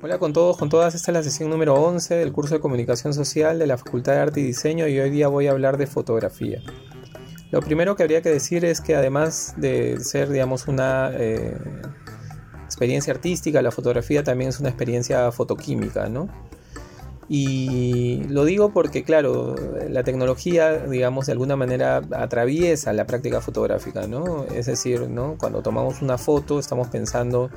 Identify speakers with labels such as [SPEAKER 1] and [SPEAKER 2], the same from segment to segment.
[SPEAKER 1] Hola con todos, con todas, esta es la sesión número 11 del curso de Comunicación Social de la Facultad de Arte y Diseño y hoy día voy a hablar de fotografía. Lo primero que habría que decir es que además de ser, digamos, una eh, experiencia artística, la fotografía también es una experiencia fotoquímica, ¿no? Y lo digo porque, claro, la tecnología, digamos, de alguna manera atraviesa la práctica fotográfica, ¿no? Es decir, ¿no? Cuando tomamos una foto estamos pensando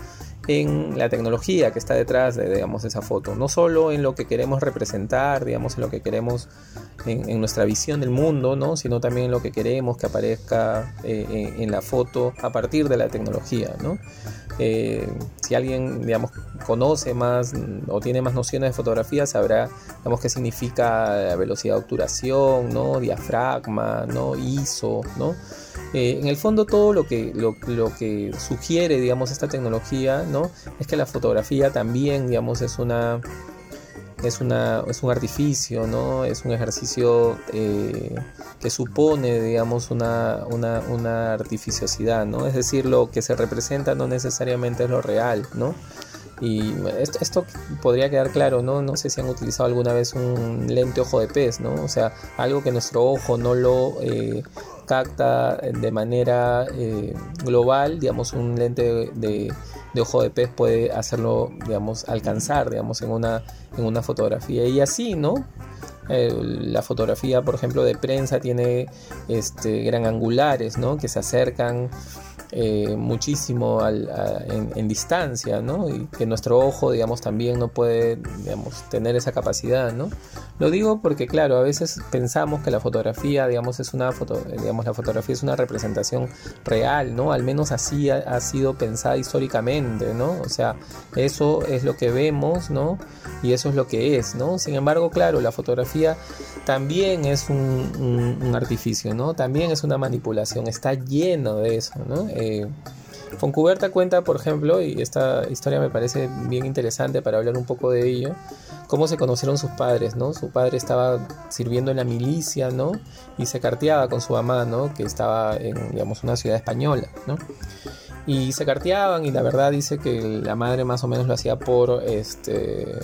[SPEAKER 1] en la tecnología que está detrás de, digamos, esa foto, no solo en lo que queremos representar, digamos, en lo que queremos, en, nuestra visión del mundo, ¿no? Sino también en lo que queremos que aparezca eh, en, la foto a partir de la tecnología, ¿no? Eh, si alguien, digamos, conoce más o tiene más nociones de fotografía, sabrá, digamos, qué significa velocidad de obturación, ¿no? Diafragma, ¿no? ISO, ¿no? Eh, en el fondo todo lo que, lo, que sugiere, digamos, esta tecnología, ¿no? Es que la fotografía también, digamos, es una... Es, una, es un artificio, ¿no? Es un ejercicio eh, que supone, digamos, una, una, artificiosidad, ¿no? Es decir, lo que se representa no necesariamente es lo real, ¿no? Y esto, esto, podría quedar claro, ¿no? No sé si han utilizado alguna vez un lente ojo de pez, ¿no? O sea, algo que nuestro ojo no lo eh, capta de manera eh, global, digamos, un lente de, ojo de pez puede hacerlo, digamos, alcanzar, digamos, en una, en una fotografía. Y así, ¿no? la fotografía, por ejemplo, de prensa tiene este, gran angulares, ¿no? Que se acercan eh, muchísimo en, distancia, ¿no? Y que nuestro ojo, digamos, también no puede, digamos, tener esa capacidad, ¿no? Lo digo porque, claro, a veces pensamos que la fotografía, digamos, es una foto, digamos, la fotografía es una representación real, ¿no? Al menos así ha, sido pensada históricamente, ¿no? O sea, eso es lo que vemos, ¿no? Y eso es lo que es, ¿no? Sin embargo, claro, la fotografía también es un, artificio, ¿no? También es una manipulación, está lleno de eso, ¿no? Eh, Foncuberta cuenta, por ejemplo, y esta historia me parece bien interesante para hablar un poco de ello, cómo se conocieron sus padres, ¿no? Su padre estaba sirviendo en la milicia, ¿no? Y se carteaba con su mamá, ¿no? Que estaba en, digamos, una ciudad española, ¿no? Y se carteaban y la verdad dice que la madre más o menos lo hacía por, este,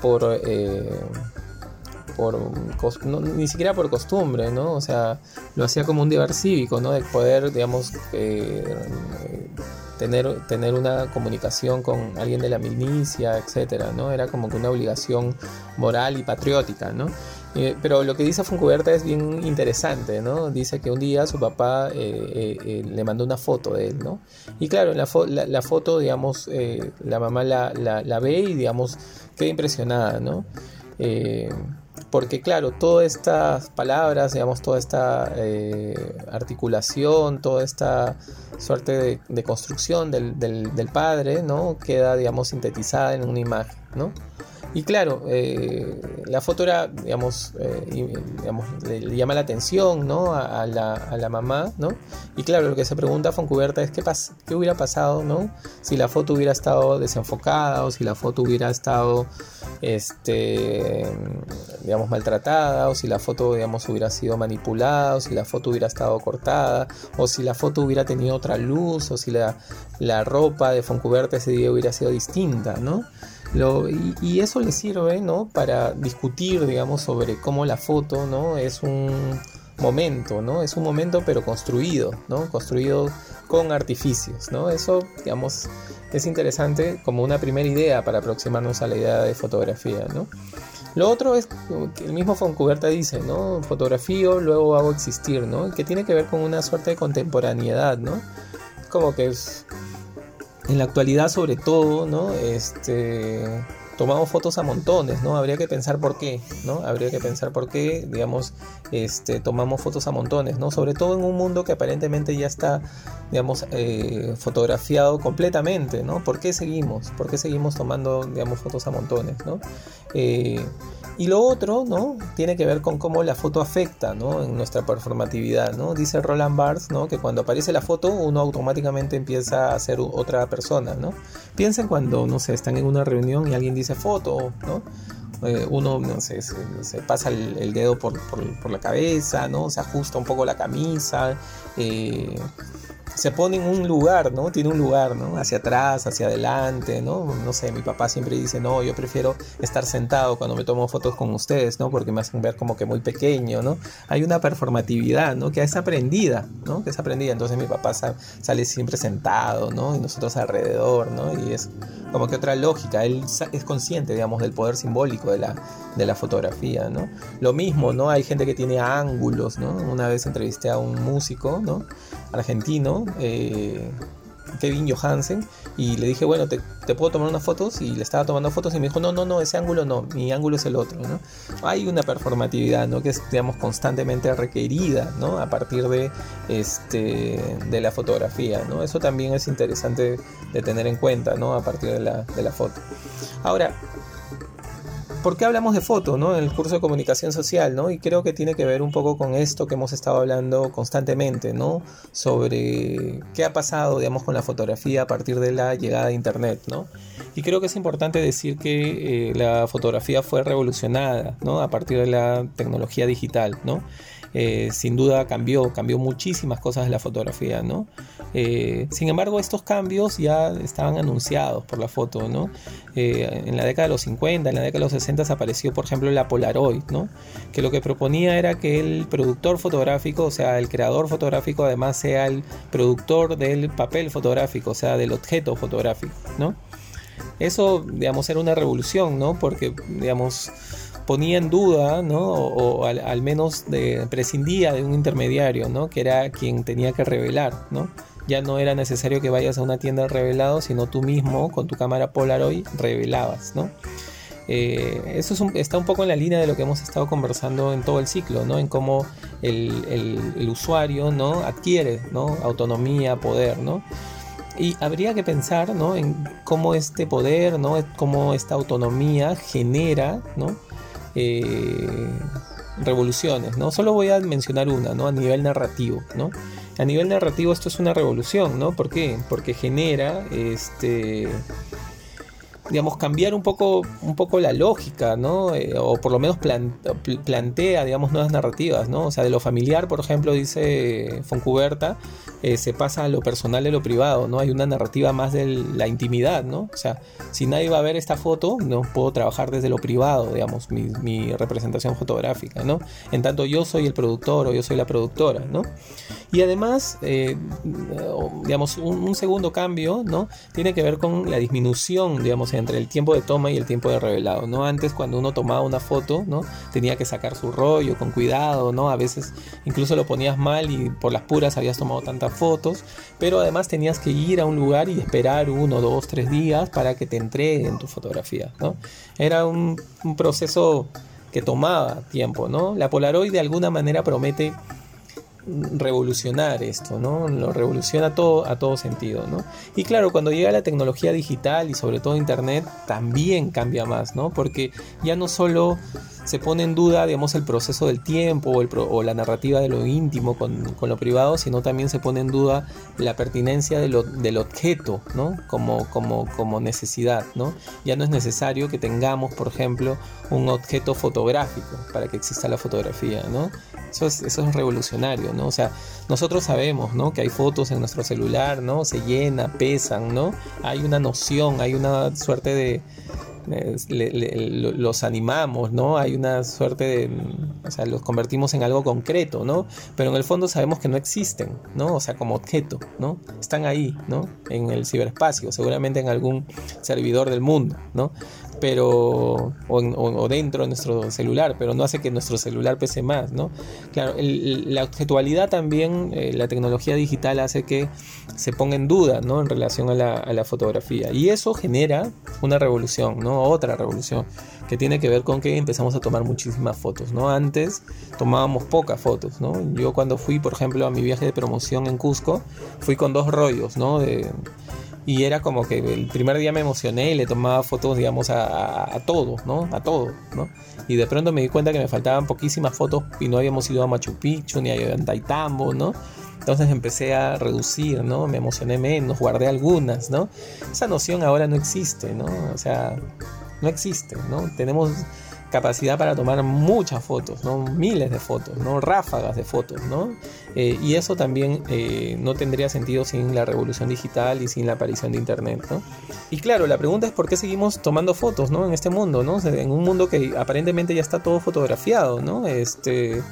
[SPEAKER 1] por... Eh, ni siquiera por costumbre, ¿no? O sea, lo hacía como un deber cívico, ¿no? De poder, digamos, eh, tener, tener una comunicación con alguien de la milicia, etcétera, ¿no? Era como que una obligación moral y patriótica, ¿no? Eh, pero lo que dice Foncuberta es bien interesante, ¿no? Dice que un día su papá eh, le mandó una foto de él, ¿no? Y claro, la, foto, digamos, la mamá la, la, ve y, digamos, queda impresionada, ¿no? Porque claro, todas estas palabras, digamos, toda esta eh, articulación, toda esta suerte de, construcción del, del, padre, ¿no? Queda, digamos, sintetizada en una imagen, ¿no? Y claro, eh, la foto era, digamos, eh, digamos le, llama la atención ¿no? a, la, a, la, mamá, ¿no? Y claro, lo que se pregunta a Foncuberta es qué, qué hubiera pasado, ¿no? Si la foto hubiera estado desenfocada o si la foto hubiera estado, este, digamos, maltratada o si la foto, digamos, hubiera sido manipulada o si la foto hubiera estado cortada o si la foto hubiera tenido otra luz o si la, la ropa de Foncuberta ese día hubiera sido distinta, ¿no? Y, eso le sirve, ¿no? Para discutir, digamos, sobre cómo la foto, ¿no? Es un momento, ¿no? Es un momento pero construido, ¿no? Construido con artificios, ¿no? Eso, digamos, es interesante como una primera idea para aproximarnos a la idea de fotografía, ¿no? Lo otro es que el mismo Foncuberta dice, ¿no? Fotografío, luego hago existir, ¿no? Que tiene que ver con una suerte de contemporaneidad, ¿no? Como que es en la actualidad sobre todo, ¿no? Este, tomamos fotos a montones, ¿no? Habría que pensar por qué, ¿no? Habría que pensar por qué, digamos, este, tomamos fotos a montones, ¿no? Sobre todo en un mundo que aparentemente ya está, digamos, eh, fotografiado completamente, ¿no? ¿Por qué seguimos? ¿Por qué seguimos tomando, digamos, fotos a montones, ¿no? Eh, y lo otro, ¿no? Tiene que ver con cómo la foto afecta, ¿no? En nuestra performatividad, ¿no? Dice Roland Barthes, ¿no? Que cuando aparece la foto uno automáticamente empieza a ser otra persona, ¿no? Piensen cuando, no sé, están en una reunión y alguien dice foto, ¿no? Eh, uno, no sé, se, pasa el, dedo por, la cabeza, ¿no? Se ajusta un poco la camisa. Eh, se pone en un lugar, ¿no? Tiene un lugar, ¿no? Hacia atrás, hacia adelante, ¿no? No sé, mi papá siempre dice, no, yo prefiero estar sentado cuando me tomo fotos con ustedes, ¿no? Porque me hacen ver como que muy pequeño, ¿no? Hay una performatividad, ¿no? Que es aprendida, ¿no? Que es aprendida. Entonces mi papá sale siempre sentado, ¿no? Y nosotros alrededor, ¿no? Y es como que otra lógica. Él es consciente, digamos, del poder simbólico de la, de la fotografía, ¿no? Lo mismo, ¿no? Hay gente que tiene ángulos, ¿no? Una vez entrevisté a un músico, ¿no? Argentino, eh, Kevin Johansen, y le dije, bueno, te, puedo tomar unas fotos, y le estaba tomando fotos y me dijo, no, no, no, ese ángulo no, mi ángulo es el otro, ¿no? Hay una performatividad, ¿no? Que es, constantemente requerida, ¿no? A partir de, este, de la fotografía, ¿no? Eso también es interesante de tener en cuenta, ¿no? A partir de la, de la foto. Ahora, ¿por qué hablamos de foto ¿no? en el curso de comunicación social? ¿no? Y creo que tiene que ver un poco con esto que hemos estado hablando constantemente, ¿no? sobre qué ha pasado digamos, con la fotografía a partir de la llegada de Internet. ¿no? Y creo que es importante decir que eh, la fotografía fue revolucionada ¿no? a partir de la tecnología digital. ¿no? Eh, sin duda cambió, cambió muchísimas cosas de la fotografía, ¿no? Eh, sin embargo, estos cambios ya estaban anunciados por la foto, ¿no? Eh, en la década de los 50, en la década de los 60 apareció, por ejemplo, la Polaroid, ¿no? Que lo que proponía era que el productor fotográfico, o sea, el creador fotográfico, además sea el productor del papel fotográfico, o sea, del objeto fotográfico, ¿no? Eso, digamos, era una revolución, ¿no? Porque, digamos, ponía en duda, ¿no? o, al, menos prescindía de un intermediario, ¿no? que era quien tenía que revelar. ¿no? Ya no era necesario que vayas a una tienda revelado, sino tú mismo con tu cámara Polaroid revelabas. ¿no? Eh, eso está un poco en la línea de lo que hemos estado conversando en todo el ciclo, ¿no? en cómo el, usuario ¿no? adquiere ¿no? autonomía, poder. ¿no? Y habría que pensar ¿no? en cómo este poder, ¿no? cómo esta autonomía genera ¿no? Eh, revoluciones, ¿no? Solo voy a mencionar una, ¿no? A nivel narrativo, ¿no? A nivel narrativo esto es una revolución, ¿no? ¿Por qué? Porque genera este digamos, cambiar un poco, un poco la lógica, ¿no? Eh, o por lo menos plantea, digamos, nuevas narrativas, ¿no? O sea, de lo familiar, por ejemplo, dice Foncuberta, eh, se pasa a lo personal de lo privado, ¿no? Hay una narrativa más de la intimidad, ¿no? O sea, si nadie va a ver esta foto, no puedo trabajar desde lo privado, digamos, mi, representación fotográfica, ¿no? En tanto yo soy el productor o yo soy la productora, ¿no? Y además, eh, digamos, un, un, segundo cambio, ¿no? Tiene que ver con la disminución, digamos, entre el tiempo de toma y el tiempo de revelado, ¿no? Antes cuando uno tomaba una foto, ¿no? Tenía que sacar su rollo con cuidado, ¿no? A veces incluso lo ponías mal y por las puras habías tomado tantas fotos, pero además tenías que ir a un lugar y esperar uno, dos, tres días para que te entreguen tu fotografía, ¿no? Era un, un proceso que tomaba tiempo, ¿no? La Polaroid de alguna manera promete revolucionar esto, ¿no? Lo revoluciona todo a todo sentido, ¿no? Y claro, cuando llega la tecnología digital y sobre todo internet, también cambia más, ¿no? Porque ya no solo se pone en duda, digamos, el proceso del tiempo o, el o la narrativa de lo íntimo con, con, lo privado, sino también se pone en duda la pertinencia de lo, del objeto, ¿no? Como, como, como necesidad, ¿no? Ya no es necesario que tengamos, por ejemplo, un objeto fotográfico para que exista la fotografía, ¿no? Eso es, eso es revolucionario, ¿no? O sea, nosotros sabemos, ¿no? Que hay fotos en nuestro celular, ¿no? Se llena, pesan, ¿no? Hay una noción, hay una suerte de los animamos, ¿no? Hay una suerte de, o sea, los convertimos en algo concreto, ¿no? Pero en el fondo sabemos que no existen, ¿no? O sea, como objeto, ¿no? Están ahí, ¿no? En el ciberespacio, seguramente en algún servidor del mundo, ¿no? Pero o, dentro de nuestro celular, pero no hace que nuestro celular pese más, ¿no? Claro, la objetualidad también, eh, la tecnología digital hace que se ponga en duda, ¿no? En relación a la, fotografía y eso genera una revolución, ¿no? Otra revolución que tiene que ver con que empezamos a tomar muchísimas fotos, ¿no? Antes tomábamos pocas fotos, ¿no? Yo cuando fui, por ejemplo, a mi viaje de promoción en Cusco, fui con dos rollos, ¿no? De, y era como que el primer día me emocioné y le tomaba fotos, digamos, a, a, todo, ¿no? A todo, ¿no? Y de pronto me di cuenta que me faltaban poquísimas fotos y no habíamos ido a Machu Picchu ni a Taitambo, ¿no? Entonces empecé a reducir, ¿no? Me emocioné menos, guardé algunas, ¿no? Esa noción ahora no existe, ¿no? O sea, no existe, ¿no? Tenemos capacidad para tomar muchas fotos, ¿no? miles de fotos, ¿no? ráfagas de fotos. ¿no? Eh, y eso también eh, no tendría sentido sin la revolución digital y sin la aparición de Internet. ¿no? Y claro, la pregunta es por qué seguimos tomando fotos ¿no? en este mundo, ¿no? en un mundo que aparentemente ya está todo fotografiado. ¿no? Este,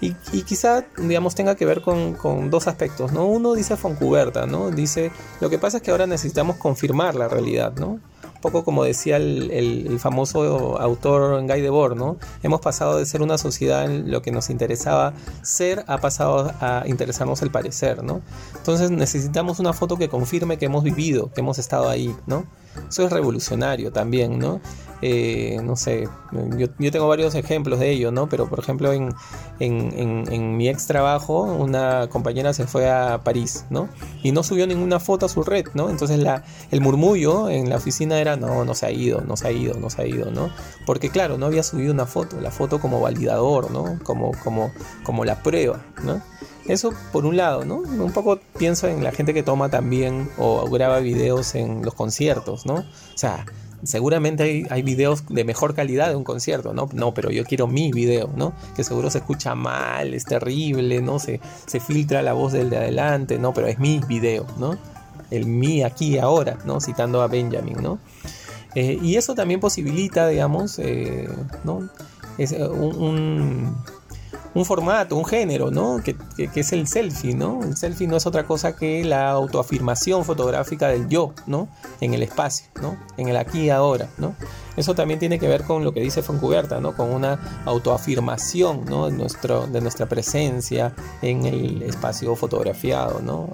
[SPEAKER 1] y, quizá, digamos, tenga que ver con, dos aspectos, ¿no? Uno dice Foncuberta, ¿no? Dice, lo que pasa es que ahora necesitamos confirmar la realidad, ¿no? Poco como decía el, famoso autor Guy Debord, ¿no? Hemos pasado de ser una sociedad en lo que nos interesaba ser a pasado a interesarnos el parecer, ¿no? Entonces necesitamos una foto que confirme que hemos vivido, que hemos estado ahí, ¿no? Eso es revolucionario también, ¿no? Eh, no sé, yo, tengo varios ejemplos de ello, ¿no? Pero por ejemplo en, en, mi ex trabajo una compañera se fue a París, ¿no? Y no subió ninguna foto a su red, ¿no? Entonces la, el murmullo en la oficina era, no, no se ha ido, no se ha ido, no se ha ido, ¿no? Porque claro, no había subido una foto, la foto como validador, ¿no? Como, como, como la prueba, ¿no? Eso por un lado, ¿no? Un poco pienso en la gente que toma también o graba videos en los conciertos, ¿no? O sea, seguramente hay, hay, videos de mejor calidad de un concierto, ¿no? No, pero yo quiero mi video, ¿no? Que seguro se escucha mal, es terrible, ¿no? Se, se filtra la voz del de adelante, ¿no? Pero es mi video, ¿no? El mi aquí ahora, ¿no? Citando a Benjamin, ¿no? Eh, y eso también posibilita, digamos, eh, ¿no? Es eh, un un formato, un género, ¿no? Que, es el selfie, ¿no? El selfie no es otra cosa que la autoafirmación fotográfica del yo, ¿no? En el espacio, ¿no? En el aquí y ahora, ¿no? Eso también tiene que ver con lo que dice Foncuberta, ¿no? Con una autoafirmación, ¿no? De, nuestro, de nuestra presencia en el espacio fotografiado, ¿no?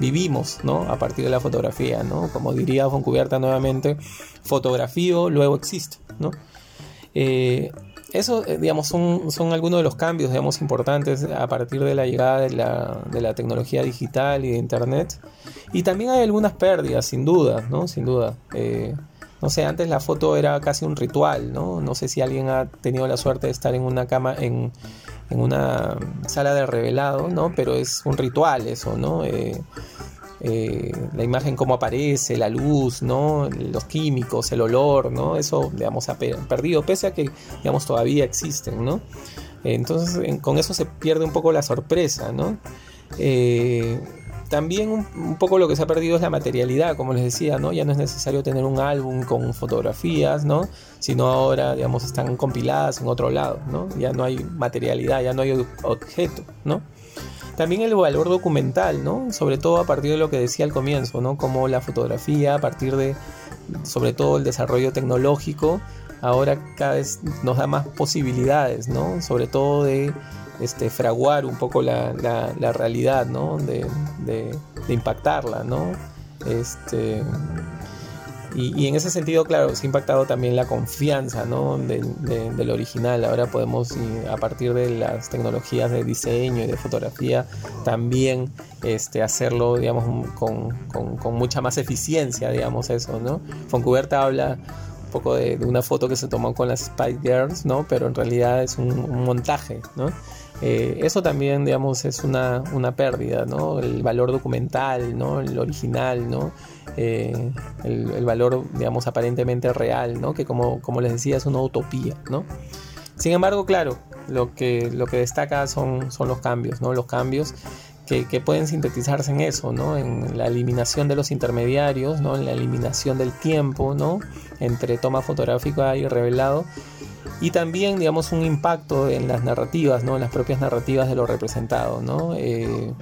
[SPEAKER 1] Vivimos, ¿no? A partir de la fotografía, ¿no? Como diría Foncubierta nuevamente, fotografío, luego existe, ¿no? Eh, eso, eh, digamos, son, son, algunos de los cambios, digamos, importantes a partir de la llegada de la, de la, tecnología digital y de Internet. Y también hay algunas pérdidas, sin duda, ¿no? Sin duda. Eh, no sé, antes la foto era casi un ritual, ¿no? No sé si alguien ha tenido la suerte de estar en una cama, en, en una sala de revelado, ¿no? Pero es un ritual eso, ¿no? Eh, eh, la imagen cómo aparece, la luz, ¿no? los químicos, el olor, ¿no? eso digamos ha perdido, pese a que digamos todavía existen, ¿no? entonces con eso se pierde un poco la sorpresa, ¿no? Eh, también un, poco lo que se ha perdido es la materialidad, como les decía, ¿no? Ya no es necesario tener un álbum con fotografías, ¿no? Sino ahora, digamos, están compiladas en otro lado, ¿no? Ya no hay materialidad, ya no hay objeto, ¿no? También el valor documental, ¿no? Sobre todo a partir de lo que decía al comienzo, ¿no? Como la fotografía, a partir de, sobre todo el desarrollo tecnológico, ahora cada vez nos da más posibilidades, ¿no? Sobre todo de este, fraguar un poco la, la, realidad, ¿no? De, de, de impactarla, ¿no? Este, y, en ese sentido, claro, se ha impactado también la confianza ¿no? del, original. Ahora podemos, a partir de las tecnologías de diseño y de fotografía, también este, hacerlo, digamos, con, con, mucha más eficiencia, digamos, eso, ¿no? Foncuberta habla un poco de, una foto que se tomó con las Spice Girls, ¿no? Pero en realidad es un, un montaje, ¿no? Eh, eso también, digamos, es una, una, pérdida, ¿no? El valor documental, ¿no? El original, ¿no? Eh, el, valor, digamos, aparentemente real, ¿no? Que como, como les decía, es una utopía, ¿no? Sin embargo, claro, lo que, lo que destaca son, son los cambios, ¿no? Los cambios que, que, pueden sintetizarse en eso, ¿no? En la eliminación de los intermediarios, ¿no? En la eliminación del tiempo, ¿no? Entre toma fotográfica y revelado y también, digamos, un impacto en las narrativas, ¿no? En las propias narrativas de lo representado, ¿no? Eh,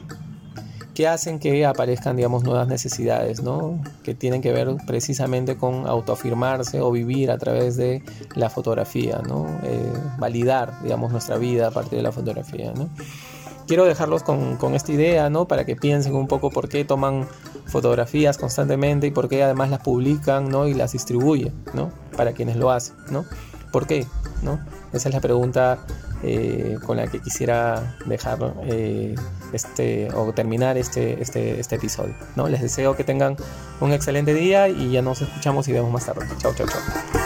[SPEAKER 1] que hacen que aparezcan, digamos, nuevas necesidades, ¿no? Que tienen que ver precisamente con autoafirmarse o vivir a través de la fotografía, ¿no? Eh, validar, digamos, nuestra vida a partir de la fotografía, ¿no? Quiero dejarlos con, con, esta idea, ¿no? Para que piensen un poco por qué toman fotografías constantemente y por qué además las publican, ¿no? Y las distribuyen, ¿no? Para quienes lo hacen, ¿no? ¿Por qué? ¿no? Esa es la pregunta eh, con la que quisiera dejar eh, este o terminar este, este, este episodio. ¿no? Les deseo que tengan un excelente día y ya nos escuchamos y vemos más tarde. Chao, chao, chao.